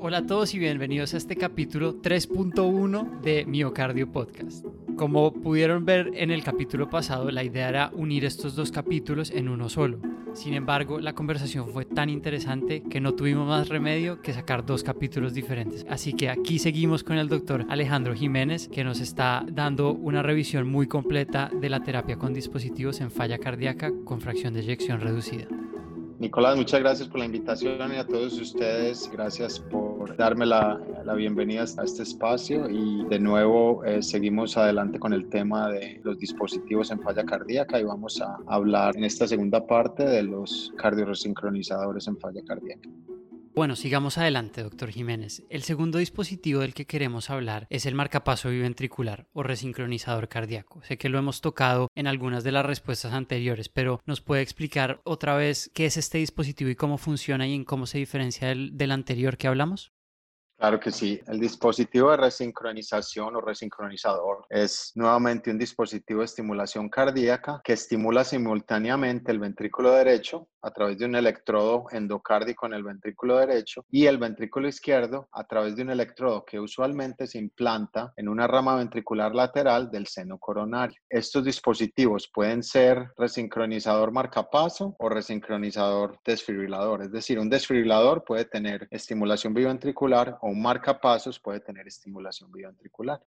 Hola a todos y bienvenidos a este capítulo 3.1 de Miocardio Podcast. Como pudieron ver en el capítulo pasado, la idea era unir estos dos capítulos en uno solo. Sin embargo, la conversación fue tan interesante que no tuvimos más remedio que sacar dos capítulos diferentes. Así que aquí seguimos con el doctor Alejandro Jiménez, que nos está dando una revisión muy completa de la terapia con dispositivos en falla cardíaca con fracción de eyección reducida. Nicolás, muchas gracias por la invitación y a todos ustedes, gracias por darme la, la bienvenida a este espacio y de nuevo eh, seguimos adelante con el tema de los dispositivos en falla cardíaca y vamos a hablar en esta segunda parte de los cardioresincronizadores en falla cardíaca. Bueno, sigamos adelante, doctor Jiménez. El segundo dispositivo del que queremos hablar es el marcapaso biventricular o resincronizador cardíaco. Sé que lo hemos tocado en algunas de las respuestas anteriores, pero ¿nos puede explicar otra vez qué es este dispositivo y cómo funciona y en cómo se diferencia del, del anterior que hablamos? Claro que sí. El dispositivo de resincronización o resincronizador es nuevamente un dispositivo de estimulación cardíaca que estimula simultáneamente el ventrículo derecho a través de un electrodo endocárdico en el ventrículo derecho y el ventrículo izquierdo a través de un electrodo que usualmente se implanta en una rama ventricular lateral del seno coronario. Estos dispositivos pueden ser resincronizador marcapaso o resincronizador desfibrilador, es decir, un desfibrilador puede tener estimulación biventricular o un marcapasos puede tener estimulación biventricular.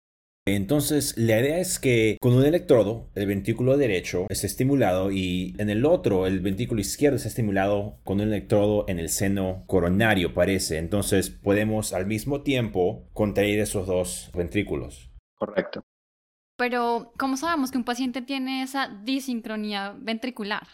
Entonces, la idea es que con un electrodo, el ventrículo derecho está estimulado y en el otro, el ventrículo izquierdo está estimulado con un electrodo en el seno coronario, parece. Entonces, podemos al mismo tiempo contraer esos dos ventrículos. Correcto. Pero, ¿cómo sabemos que un paciente tiene esa disincronía ventricular?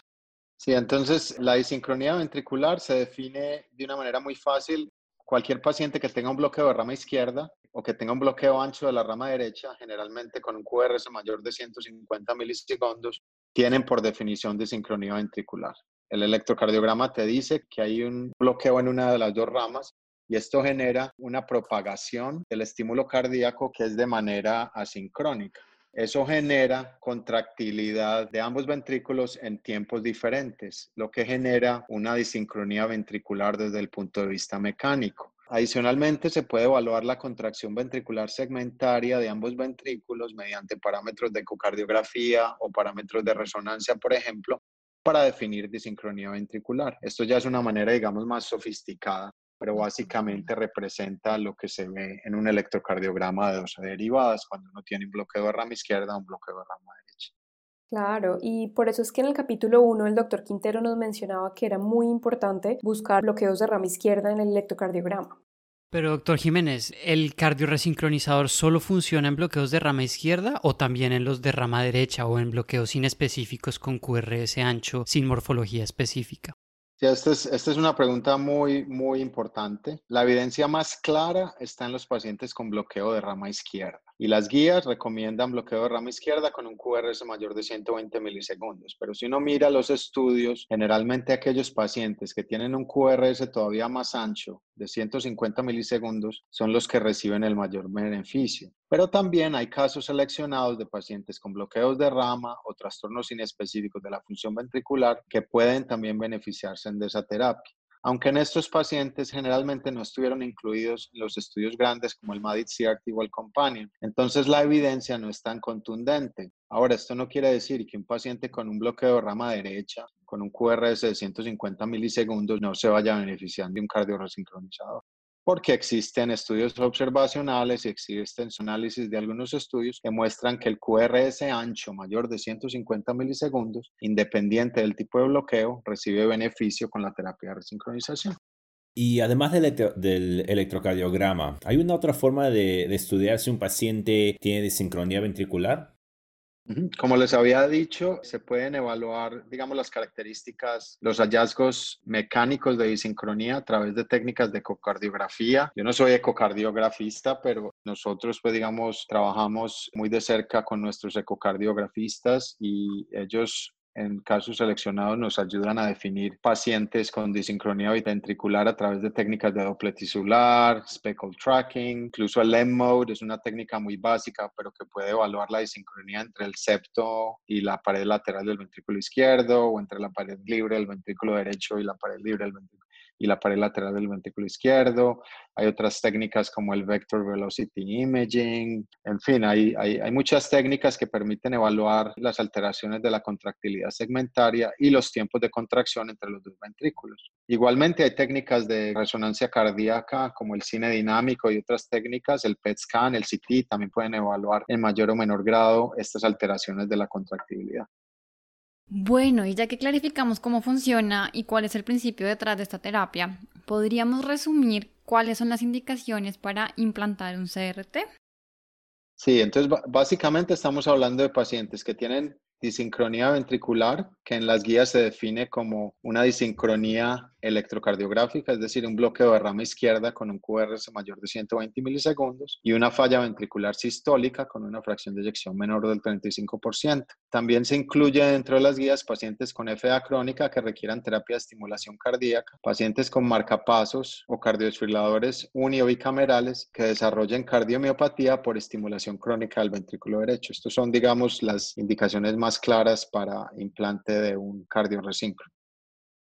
Sí, entonces la disincronía ventricular se define de una manera muy fácil cualquier paciente que tenga un bloqueo de rama izquierda o que tenga un bloqueo ancho de la rama derecha, generalmente con un QRS mayor de 150 milisegundos, tienen por definición desincronía ventricular. El electrocardiograma te dice que hay un bloqueo en una de las dos ramas y esto genera una propagación del estímulo cardíaco que es de manera asincrónica. Eso genera contractilidad de ambos ventrículos en tiempos diferentes, lo que genera una disincronía ventricular desde el punto de vista mecánico. Adicionalmente, se puede evaluar la contracción ventricular segmentaria de ambos ventrículos mediante parámetros de ecocardiografía o parámetros de resonancia, por ejemplo, para definir disincronía ventricular. Esto ya es una manera, digamos, más sofisticada pero básicamente representa lo que se ve en un electrocardiograma de dos derivadas cuando uno tiene un bloqueo de rama izquierda o un bloqueo de rama derecha. Claro, y por eso es que en el capítulo 1 el doctor Quintero nos mencionaba que era muy importante buscar bloqueos de rama izquierda en el electrocardiograma. Pero doctor Jiménez, ¿el cardioresincronizador solo funciona en bloqueos de rama izquierda o también en los de rama derecha o en bloqueos inespecíficos con QRS ancho sin morfología específica? Sí, esta es, esta es una pregunta muy, muy importante. La evidencia más clara está en los pacientes con bloqueo de rama izquierda. Y las guías recomiendan bloqueo de rama izquierda con un QRS mayor de 120 milisegundos. Pero si uno mira los estudios, generalmente aquellos pacientes que tienen un QRS todavía más ancho, de 150 milisegundos, son los que reciben el mayor beneficio. Pero también hay casos seleccionados de pacientes con bloqueos de rama o trastornos inespecíficos de la función ventricular que pueden también beneficiarse de esa terapia aunque en estos pacientes generalmente no estuvieron incluidos los estudios grandes como el MADIT CRT o el Companion. Entonces la evidencia no es tan contundente. Ahora, esto no quiere decir que un paciente con un bloqueo de rama derecha, con un QRS de 150 milisegundos, no se vaya beneficiando de un cardioresincronizador porque existen estudios observacionales y existen análisis de algunos estudios que muestran que el QRS ancho mayor de 150 milisegundos, independiente del tipo de bloqueo, recibe beneficio con la terapia de resincronización. Y además del, electrocardiograma, ¿hay una otra forma de, de estudiar si un paciente tiene disincronía ventricular? Como les había dicho, se pueden evaluar, digamos, las características, los hallazgos mecánicos de disincronía a través de técnicas de ecocardiografía. Yo no soy ecocardiografista, pero nosotros, pues, digamos, trabajamos muy de cerca con nuestros ecocardiografistas y ellos en casos seleccionados nos ayudan a definir pacientes con disincronía ventricular a través de técnicas de doble tisular, speckle tracking, incluso el LEM mode es una técnica muy básica, pero que puede evaluar la disincronía entre el septo y la pared lateral del ventrículo izquierdo o entre la pared libre del ventrículo derecho y la pared libre del ventrículo. Y la pared lateral del ventrículo izquierdo. Hay otras técnicas como el Vector Velocity Imaging. En fin, hay, hay, muchas técnicas que permiten evaluar las alteraciones de la contractilidad segmentaria y los tiempos de contracción entre los dos ventrículos. Igualmente hay técnicas de resonancia cardíaca como el cine dinámico y otras técnicas, el PET scan, el CT, también pueden evaluar en mayor o menor grado estas alteraciones de la contractibilidad. Bueno, y ya que clarificamos cómo funciona y cuál es el principio detrás de esta terapia, ¿podríamos resumir cuáles son las indicaciones para implantar un CRT? Sí, entonces básicamente estamos hablando de pacientes que tienen disincronía ventricular, que en las guías se define como una disincronía electrocardiográfica, es decir, un bloqueo de rama izquierda con un QRS mayor de 120 milisegundos y una falla ventricular sistólica con una fracción de eyección menor del 35%. También se incluye dentro de las guías pacientes con FA crónica que requieran terapia de estimulación cardíaca, pacientes con marcapasos o cardiodesfibriladores uni o bicamerales que desarrollen cardiomiopatía por estimulación crónica del ventrículo derecho. Estos son, digamos, las indicaciones más claras para implante de un cardiorresíncrono.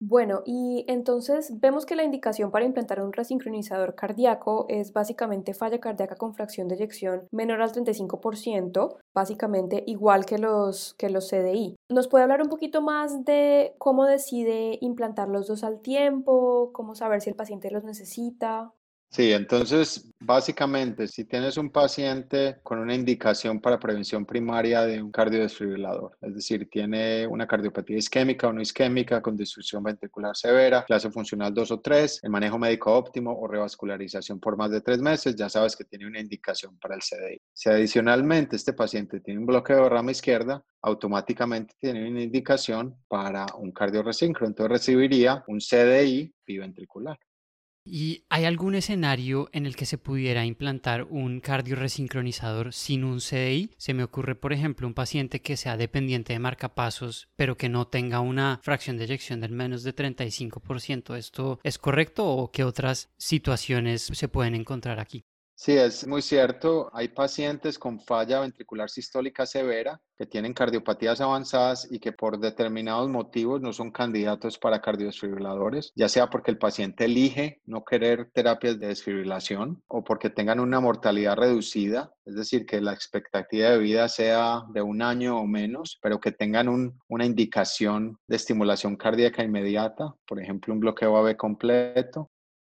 Bueno, y entonces vemos que la indicación para implantar un resincronizador cardíaco es básicamente falla cardíaca con fracción de eyección menor al 35%, básicamente igual que los, que los CDI. ¿Nos puede hablar un poquito más de cómo decide implantar los dos al tiempo, cómo saber si el paciente los necesita? Sí, entonces básicamente si tienes un paciente con una indicación para prevención primaria de un cardiodesfibrilador, es decir, tiene una cardiopatía isquémica o no isquémica con destrucción ventricular severa, clase funcional 2 o 3, el manejo médico óptimo o revascularización por más de tres meses, ya sabes que tiene una indicación para el CDI. Si adicionalmente este paciente tiene un bloqueo de rama izquierda, automáticamente tiene una indicación para un cardiorresíncrono, entonces recibiría un CDI biventricular. ¿Y hay algún escenario en el que se pudiera implantar un cardioresincronizador sin un CDI? Se me ocurre, por ejemplo, un paciente que sea dependiente de marcapasos, pero que no tenga una fracción de eyección del menos de 35%. ¿Esto es correcto o qué otras situaciones se pueden encontrar aquí? Sí, es muy cierto. Hay pacientes con falla ventricular sistólica severa que tienen cardiopatías avanzadas y que por determinados motivos no son candidatos para cardiodesfibriladores, ya sea porque el paciente elige no querer terapias de desfibrilación o porque tengan una mortalidad reducida, es decir, que la expectativa de vida sea de un año o menos, pero que tengan una indicación de estimulación cardíaca inmediata, por ejemplo, un bloqueo AB completo,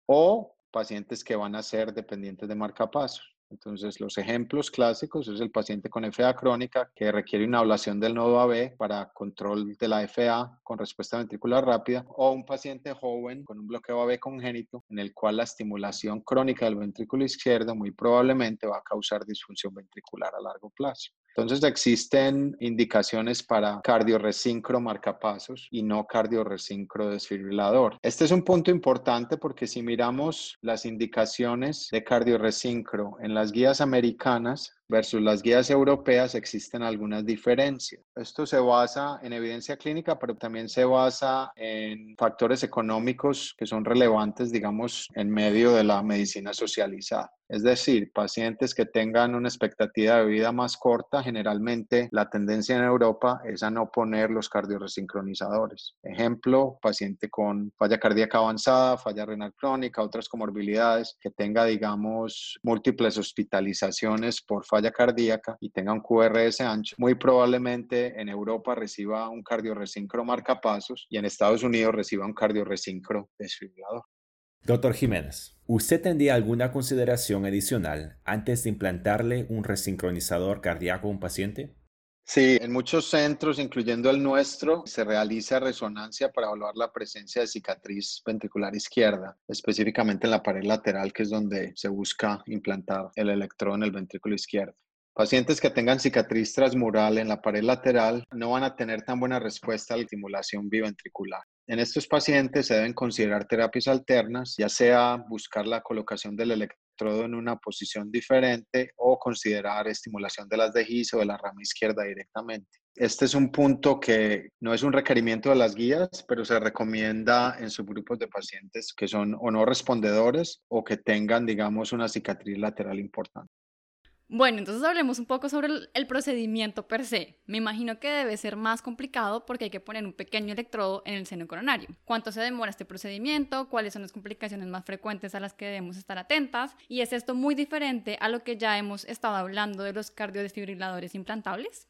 o pacientes que van a ser dependientes de marcapasos. Entonces, los ejemplos clásicos es el paciente con FA crónica que requiere una ablación del nodo AB para control de la FA con respuesta ventricular rápida o un paciente joven con un bloqueo AB congénito en el cual la estimulación crónica del ventrículo izquierdo muy probablemente va a causar disfunción ventricular a largo plazo. Entonces existen indicaciones para cardioresincro marcapasos y no cardioresincro desfibrilador. Este es un punto importante porque si miramos las indicaciones de cardioresincro en las guías americanas, versus las guías europeas existen algunas diferencias. Esto se basa en evidencia clínica, pero también se basa en factores económicos que son relevantes, digamos, en medio de la medicina socializada. Es decir, pacientes que tengan una expectativa de vida más corta, generalmente la tendencia en Europa es a no poner los cardioresincronizadores. Ejemplo, paciente con falla cardíaca avanzada, falla renal crónica, otras comorbilidades, que tenga, digamos, múltiples hospitalizaciones por falla cardíaca y tenga un QRS ancho, muy probablemente en Europa reciba un cardioresincro marcapasos y en Estados Unidos reciba un cardioresincro desfibrilador. Doctor Jiménez, ¿usted tendría alguna consideración adicional antes de implantarle un resincronizador cardíaco a un paciente? Sí, en muchos centros, incluyendo el nuestro, se realiza resonancia para evaluar la presencia de cicatriz ventricular izquierda, específicamente en la pared lateral, que es donde se busca implantar el electrodo en el ventrículo izquierdo. Pacientes que tengan cicatriz transmural en la pared lateral no van a tener tan buena respuesta a la estimulación biventricular. En estos pacientes se deben considerar terapias alternas, ya sea buscar la colocación del electrodo en una posición diferente o considerar estimulación de las de o de la rama izquierda directamente. Este es un punto que no es un requerimiento de las guías, pero se recomienda en subgrupos de pacientes que son o no respondedores o que tengan, digamos, una cicatriz lateral importante. Bueno, entonces hablemos un poco sobre el, procedimiento per se. Me imagino que debe ser más complicado porque hay que poner un pequeño electrodo en el seno coronario. ¿Cuánto se demora este procedimiento? ¿Cuáles son las complicaciones más frecuentes a las que debemos estar atentas? ¿Y es esto muy diferente a lo que ya hemos estado hablando de los cardiodesfibriladores implantables?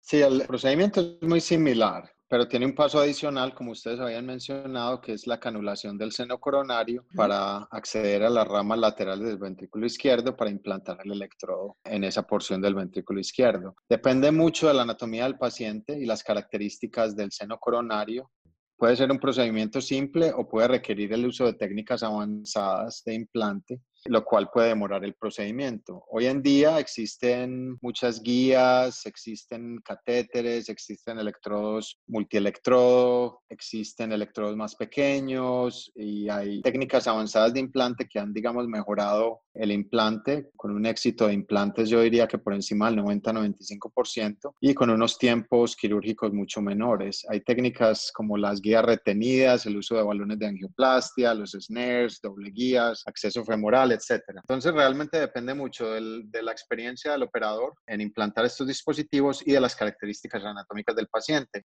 Sí, el procedimiento es muy similar pero tiene un paso adicional, como ustedes habían mencionado, que es la canulación del seno coronario para acceder a las ramas laterales del ventrículo izquierdo para implantar el electrodo en esa porción del ventrículo izquierdo. Depende mucho de la anatomía del paciente y las características del seno coronario. Puede ser un procedimiento simple o puede requerir el uso de técnicas avanzadas de implante lo cual puede demorar el procedimiento. Hoy en día existen muchas guías, existen catéteres, existen electrodos multielectrodo, existen electrodos más pequeños y hay técnicas avanzadas de implante que han, digamos, mejorado el implante con un éxito de implantes, yo diría que por encima del 90-95% y con unos tiempos quirúrgicos mucho menores. Hay técnicas como las guías retenidas, el uso de balones de angioplastia, los snares, doble guías, acceso femoral, etc. Entonces realmente depende mucho de la experiencia del operador en implantar estos dispositivos y de las características anatómicas del paciente.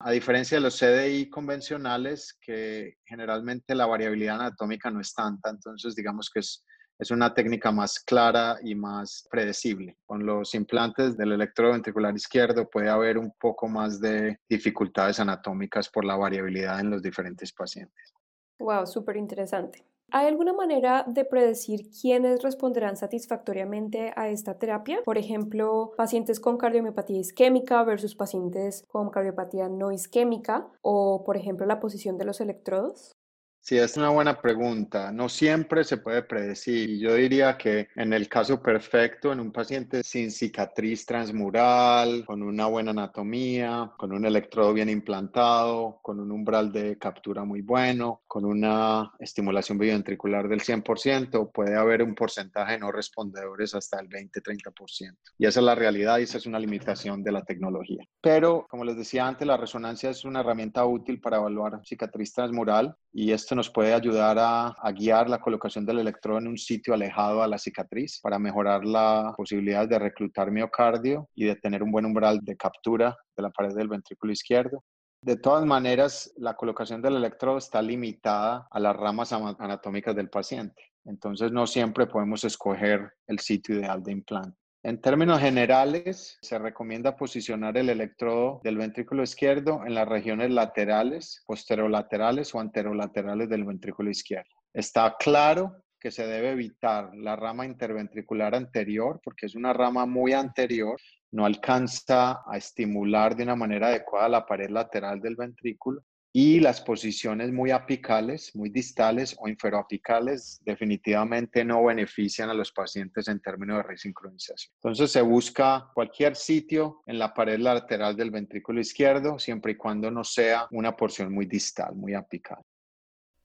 A diferencia de los CDI convencionales, que generalmente la variabilidad anatómica no es tanta, entonces digamos que es es una técnica más clara y más predecible. Con los implantes del electrodo ventricular izquierdo puede haber un poco más de dificultades anatómicas por la variabilidad en los diferentes pacientes. Wow, súper interesante. ¿Hay alguna manera de predecir quiénes responderán satisfactoriamente a esta terapia? Por ejemplo, pacientes con cardiomiopatía isquémica versus pacientes con cardiopatía no isquémica o, por ejemplo, la posición de los electrodos. Sí, es una buena pregunta. No siempre se puede predecir. Yo diría que en el caso perfecto, en un paciente sin cicatriz transmural, con una buena anatomía, con un electrodo bien implantado, con un umbral de captura muy bueno, con una estimulación biventricular del 100%, puede haber un porcentaje de no respondedores hasta el 20-30%. Y esa es la realidad y esa es una limitación de la tecnología. Pero, como les decía antes, la resonancia es una herramienta útil para evaluar cicatriz transmural y esto nos puede ayudar a, guiar la colocación del electrodo en un sitio alejado a la cicatriz para mejorar la posibilidad de reclutar miocardio y de tener un buen umbral de captura de la pared del ventrículo izquierdo. De todas maneras, la colocación del electrodo está limitada a las ramas anatómicas del paciente. Entonces, no siempre podemos escoger el sitio ideal de implante. En términos generales, se recomienda posicionar el electrodo del ventrículo izquierdo en las regiones laterales, posterolaterales o anterolaterales del ventrículo izquierdo. Está claro que se debe evitar la rama interventricular anterior porque es una rama muy anterior, no alcanza a estimular de una manera adecuada la pared lateral del ventrículo y las posiciones muy apicales, muy distales o inferoapicales definitivamente no benefician a los pacientes en términos de resincronización. Entonces se busca cualquier sitio en la pared lateral del ventrículo izquierdo siempre y cuando no sea una porción muy distal, muy apical.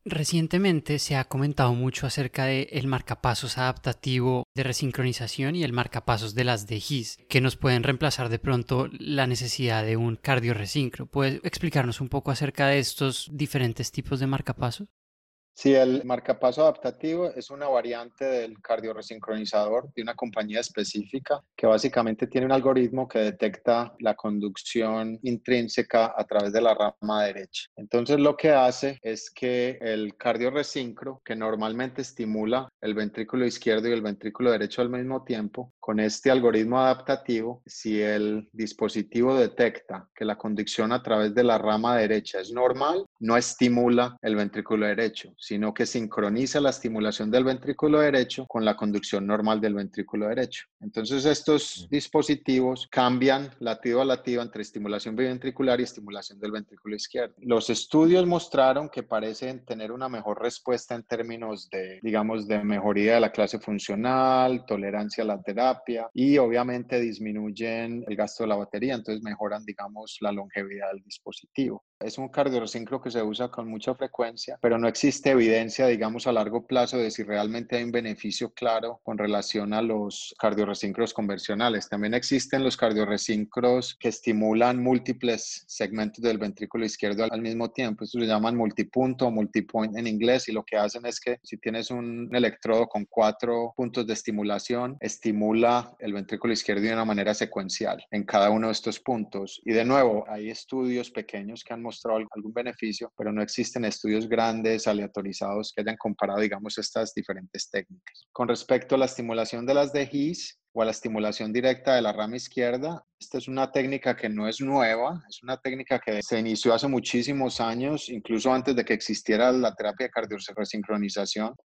Recientemente se ha comentado mucho acerca del el marcapasos adaptativo de resincronización y el marcapasos de las DGIS, que nos pueden reemplazar de pronto la necesidad de un cardioresincro. ¿Puedes explicarnos un poco acerca de estos diferentes tipos de marcapasos? Sí, el marcapaso adaptativo es una variante del cardioresincronizador de una compañía específica que básicamente tiene un algoritmo que detecta la conducción intrínseca a través de la rama derecha. Entonces lo que hace es que el cardioresincro, que normalmente estimula el ventrículo izquierdo y el ventrículo derecho al mismo tiempo, con este algoritmo adaptativo, si el dispositivo detecta que la conducción a través de la rama derecha es normal, no estimula el ventrículo derecho sino que sincroniza la estimulación del ventrículo derecho con la conducción normal del ventrículo derecho. Entonces estos dispositivos cambian latido a latido entre estimulación biventricular y estimulación del ventrículo izquierdo. Los estudios mostraron que parecen tener una mejor respuesta en términos de, digamos, de mejoría de la clase funcional, tolerancia a la terapia y obviamente disminuyen el gasto de la batería, entonces mejoran, digamos, la longevidad del dispositivo. Es un cardioresincro que se usa con mucha frecuencia, pero no existe evidencia, digamos, a largo plazo de si realmente hay un beneficio claro con relación a los cardiorresíncros convencionales. También existen los cardiorresíncros que estimulan múltiples segmentos del ventrículo izquierdo al mismo tiempo. Esto se llaman multipunto o multipoint en inglés y lo que hacen es que si tienes un electrodo con cuatro puntos de estimulación, estimula el ventrículo izquierdo de una manera secuencial en cada uno de estos puntos. Y de nuevo, hay estudios pequeños que han mostrado algún beneficio, pero no existen estudios grandes, aleatorizados, que hayan comparado, digamos, estas diferentes técnicas. Con respecto a la estimulación de las DGIs, o a la estimulación directa de la rama izquierda. Esta es una técnica que no es nueva, es una técnica que se inició hace muchísimos años, incluso antes de que existiera la terapia de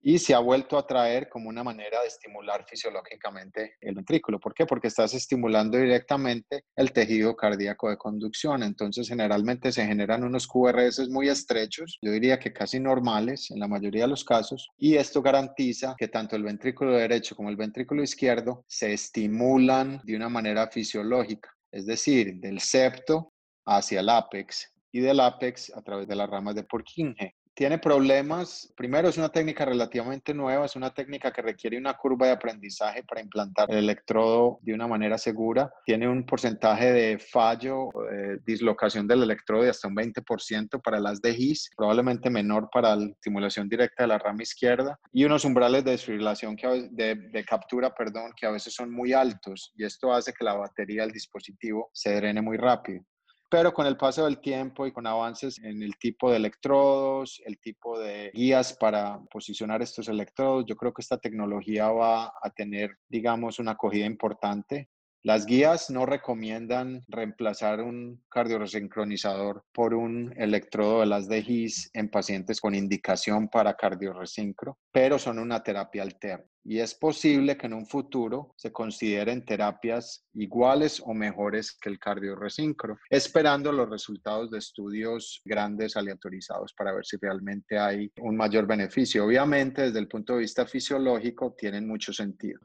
y se ha vuelto a traer como una manera de estimular fisiológicamente el ventrículo. ¿Por qué? Porque estás estimulando directamente el tejido cardíaco de conducción. Entonces, generalmente se generan unos QRS muy estrechos, yo diría que casi normales en la mayoría de los casos, y esto garantiza que tanto el ventrículo derecho como el ventrículo izquierdo se estimulan de una manera fisiológica, es decir, del septo hacia el ápex y del ápex a través de las ramas de Purkinje tiene problemas. Primero, es una técnica relativamente nueva, es una técnica que requiere una curva de aprendizaje para implantar el electrodo de una manera segura. Tiene un porcentaje de fallo, de dislocación del electrodo de hasta un 20% para las DGIS, probablemente menor para la estimulación directa de la rama izquierda, y unos umbrales de desfibrilación, que de, de captura, perdón, que a veces son muy altos, y esto hace que la batería del dispositivo se drene muy rápido pero con el paso del tiempo y con avances en el tipo de electrodos, el tipo de guías para posicionar estos electrodos, yo creo que esta tecnología va a tener, digamos, una acogida importante. Las guías no recomiendan reemplazar un cardioresincronizador por un electrodo de las DGIS en pacientes con indicación para cardioresincro, pero son una terapia alterna y es posible que en un futuro se consideren terapias iguales o mejores que el cardioresincro, esperando los resultados de estudios grandes aleatorizados para ver si realmente hay un mayor beneficio. Obviamente, desde el punto de vista fisiológico, tienen mucho sentido.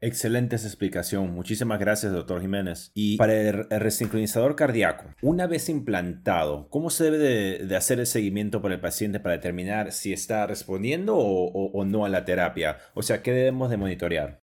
Excelente explicación. Muchísimas gracias, doctor Jiménez. Y para el resincronizador cardíaco, una vez implantado, ¿cómo se debe de, hacer el seguimiento para el paciente para determinar si está respondiendo o no a la terapia? O sea, ¿qué debemos de monitorear?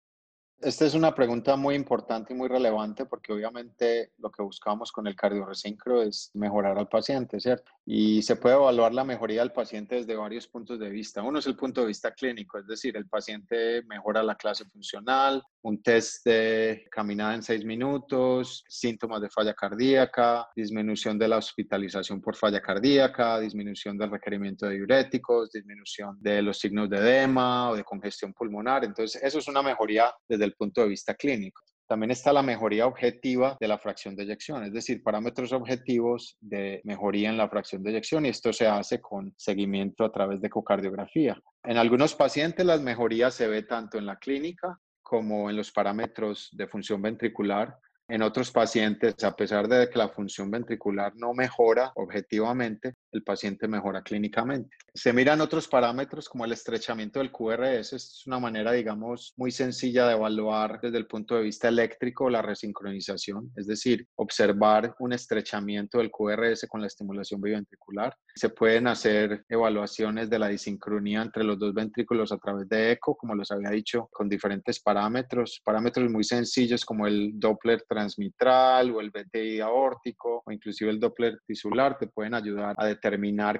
Esta es una pregunta muy importante y muy relevante porque obviamente lo que buscamos con el cardioresincro es mejorar al paciente, ¿cierto? Y se puede evaluar la mejoría del paciente desde varios puntos de vista. Uno es el punto de vista clínico, es decir, el paciente mejora la clase funcional, un test de caminada en seis minutos, síntomas de falla cardíaca, disminución de la hospitalización por falla cardíaca, disminución del requerimiento de diuréticos, disminución de los signos de edema o de congestión pulmonar. Entonces, eso es una mejoría desde el punto de vista clínico. También está la mejoría objetiva de la fracción de eyección, es decir, parámetros objetivos de mejoría en la fracción de eyección y esto se hace con seguimiento a través de ecocardiografía. En algunos pacientes las mejorías se ve tanto en la clínica como en los parámetros de función ventricular en otros pacientes, a pesar de que la función ventricular no mejora objetivamente, el paciente mejora clínicamente. Se miran otros parámetros como el estrechamiento del QRS. Es una manera, digamos, muy sencilla de evaluar desde el punto de vista eléctrico la resincronización, es decir, observar un estrechamiento del QRS con la estimulación biventricular. Se pueden hacer evaluaciones de la disincronía entre los dos ventrículos a través de eco, como les había dicho, con diferentes parámetros, parámetros muy sencillos como el Doppler transmitral o el BTI aórtico o inclusive el Doppler tisular te pueden ayudar a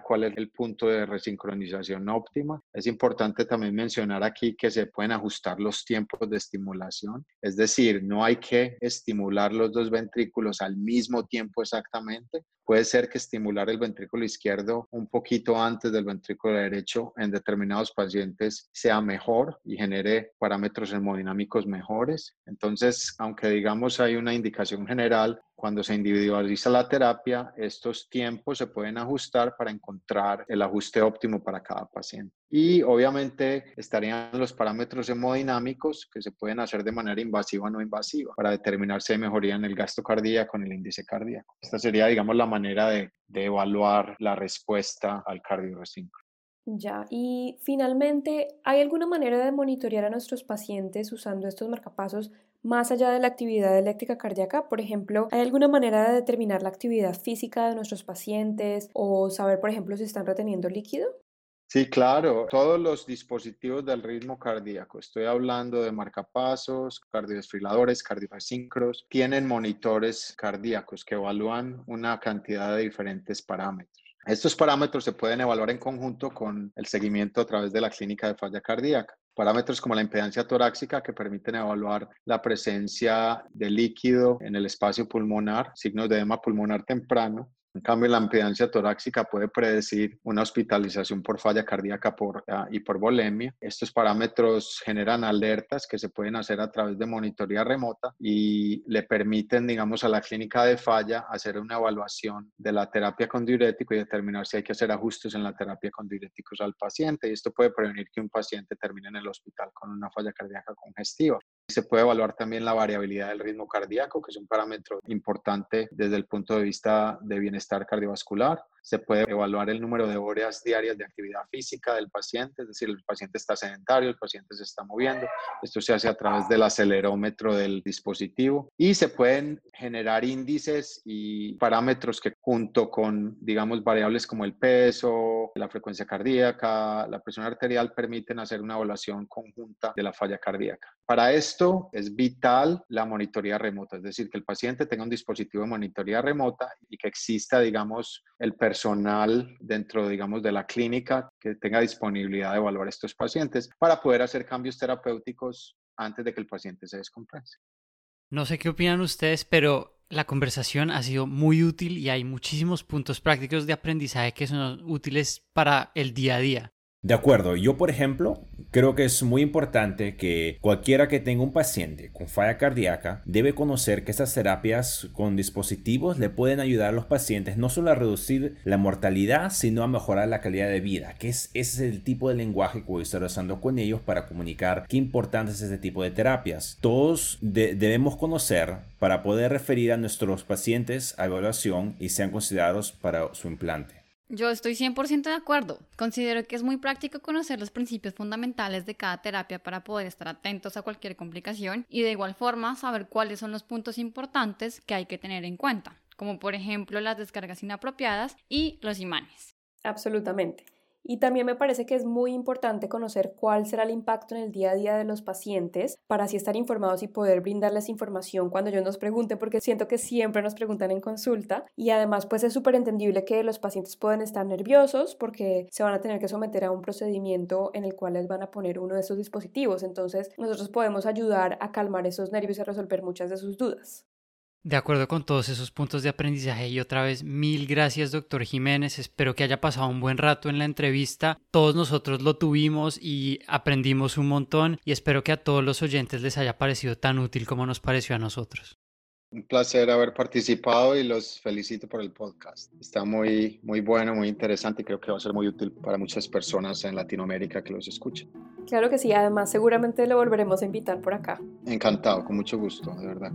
cuál es el punto de resincronización óptima. Es importante también mencionar aquí que se pueden ajustar los tiempos de estimulación, es decir, no hay que estimular los dos ventrículos al mismo tiempo exactamente. Puede ser que estimular el ventrículo izquierdo un poquito antes del ventrículo derecho en determinados pacientes sea mejor y genere parámetros hemodinámicos mejores. Entonces, aunque digamos hay una indicación general, cuando se individualiza la terapia, estos tiempos se pueden ajustar para encontrar el ajuste óptimo para cada paciente. Y obviamente estarían los parámetros hemodinámicos que se pueden hacer de manera invasiva o no invasiva para determinar si hay mejoría en el gasto cardíaco, en el índice cardíaco. Esta sería, digamos, la manera de, evaluar la respuesta al cardioresincro. Ya, y finalmente, ¿hay alguna manera de monitorear a nuestros pacientes usando estos marcapasos más allá de la actividad eléctrica cardíaca? Por ejemplo, ¿hay alguna manera de determinar la actividad física de nuestros pacientes o saber, por ejemplo, si están reteniendo líquido? Sí, claro, todos los dispositivos del ritmo cardíaco, estoy hablando de marcapasos, cardiodesfibriladores, cardiosíncros, tienen monitores cardíacos que evalúan una cantidad de diferentes parámetros. Estos parámetros se pueden evaluar en conjunto con el seguimiento a través de la clínica de falla cardíaca. Parámetros como la impedancia torácica que permiten evaluar la presencia de líquido en el espacio pulmonar, signos de edema pulmonar temprano, en cambio, la impedancia torácica puede predecir una hospitalización por falla cardíaca por, ah, y por volemia. Estos parámetros generan alertas que se pueden hacer a través de monitoría remota y le permiten, digamos, a la clínica de falla hacer una evaluación de la terapia con diurético y determinar si hay que hacer ajustes en la terapia con diuréticos al paciente. Y esto puede prevenir que un paciente termine en el hospital con una falla cardíaca congestiva. Se puede evaluar también la variabilidad del ritmo cardíaco, que es un parámetro importante desde el punto de vista de bienestar cardiovascular. Se puede evaluar el número de horas diarias de actividad física del paciente, es decir, el paciente está sedentario, el paciente se está moviendo. Esto se hace a través del acelerómetro del dispositivo y se pueden generar índices y parámetros que junto con, digamos, variables como el peso, la frecuencia cardíaca, la presión arterial, permiten hacer una evaluación conjunta de la falla cardíaca. Para esto es vital la monitoría remota, es decir, que el paciente tenga un dispositivo de monitoría remota y que exista, digamos, el personal dentro, digamos, de la clínica que tenga disponibilidad de evaluar estos pacientes para poder hacer cambios terapéuticos antes de que el paciente se descompense. No sé qué opinan ustedes, pero la conversación ha sido muy útil y hay muchísimos puntos prácticos de aprendizaje que son útiles para el día a día. De acuerdo, yo por ejemplo creo que es muy importante que cualquiera que tenga un paciente con falla cardíaca debe conocer que estas terapias con dispositivos le pueden ayudar a los pacientes no solo a reducir la mortalidad, sino a mejorar la calidad de vida, que es, ese es el tipo de lenguaje que voy a estar usando con ellos para comunicar qué importante es este tipo de terapias. Todos debemos conocer para poder referir a nuestros pacientes a evaluación y sean considerados para su implante. Yo estoy 100% de acuerdo. Considero que es muy práctico conocer los principios fundamentales de cada terapia para poder estar atentos a cualquier complicación y de igual forma saber cuáles son los puntos importantes que hay que tener en cuenta, como por ejemplo las descargas inapropiadas y los imanes. Absolutamente. Y también me parece que es muy importante conocer cuál será el impacto en el día a día de los pacientes para así estar informados y poder brindarles información cuando ellos nos pregunten, porque siento que siempre nos preguntan en consulta. Y además, pues es súper entendible que los pacientes pueden estar nerviosos porque se van a tener que someter a un procedimiento en el cual les van a poner uno de esos dispositivos. Entonces, nosotros podemos ayudar a calmar esos nervios y a resolver muchas de sus dudas. De acuerdo con todos esos puntos de aprendizaje y otra vez mil gracias doctor Jiménez, espero que haya pasado un buen rato en la entrevista, todos nosotros lo tuvimos y aprendimos un montón y espero que a todos los oyentes les haya parecido tan útil como nos pareció a nosotros. Un placer haber participado y los felicito por el podcast. Está muy, muy bueno, muy interesante y creo que va a ser muy útil para muchas personas en Latinoamérica que los escuchen. Claro que sí, además seguramente lo volveremos a invitar por acá. Encantado, con mucho gusto, de verdad.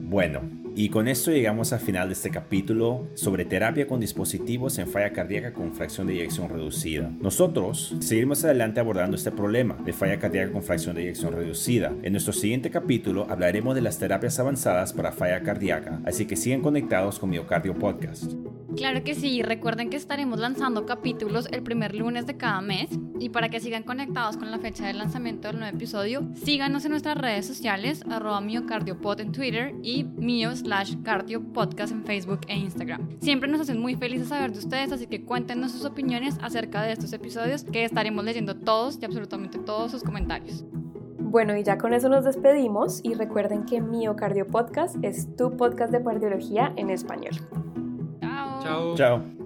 Bueno, y con esto llegamos al final de este capítulo sobre terapia con dispositivos en falla cardíaca con fracción de eyección reducida. Nosotros seguiremos adelante abordando este problema de falla cardíaca con fracción de eyección reducida. En nuestro siguiente capítulo hablaremos de las terapias avanzadas para falla cardíaca, así que sigan conectados con Miocardio Podcast. Claro que sí, recuerden que estaremos lanzando capítulos el primer lunes de cada mes y para que sigan conectados con la fecha del lanzamiento del nuevo episodio, síganos en nuestras redes sociales, arroba miocardiopod en Twitter y mio slash cardio podcast en Facebook e Instagram. Siempre nos hacen muy felices saber de ustedes, así que cuéntenos sus opiniones acerca de estos episodios que estaremos leyendo todos y absolutamente todos sus comentarios. Bueno, y ya con eso nos despedimos y recuerden que Miocardio Podcast es tu podcast de cardiología en español. Chao. Chao.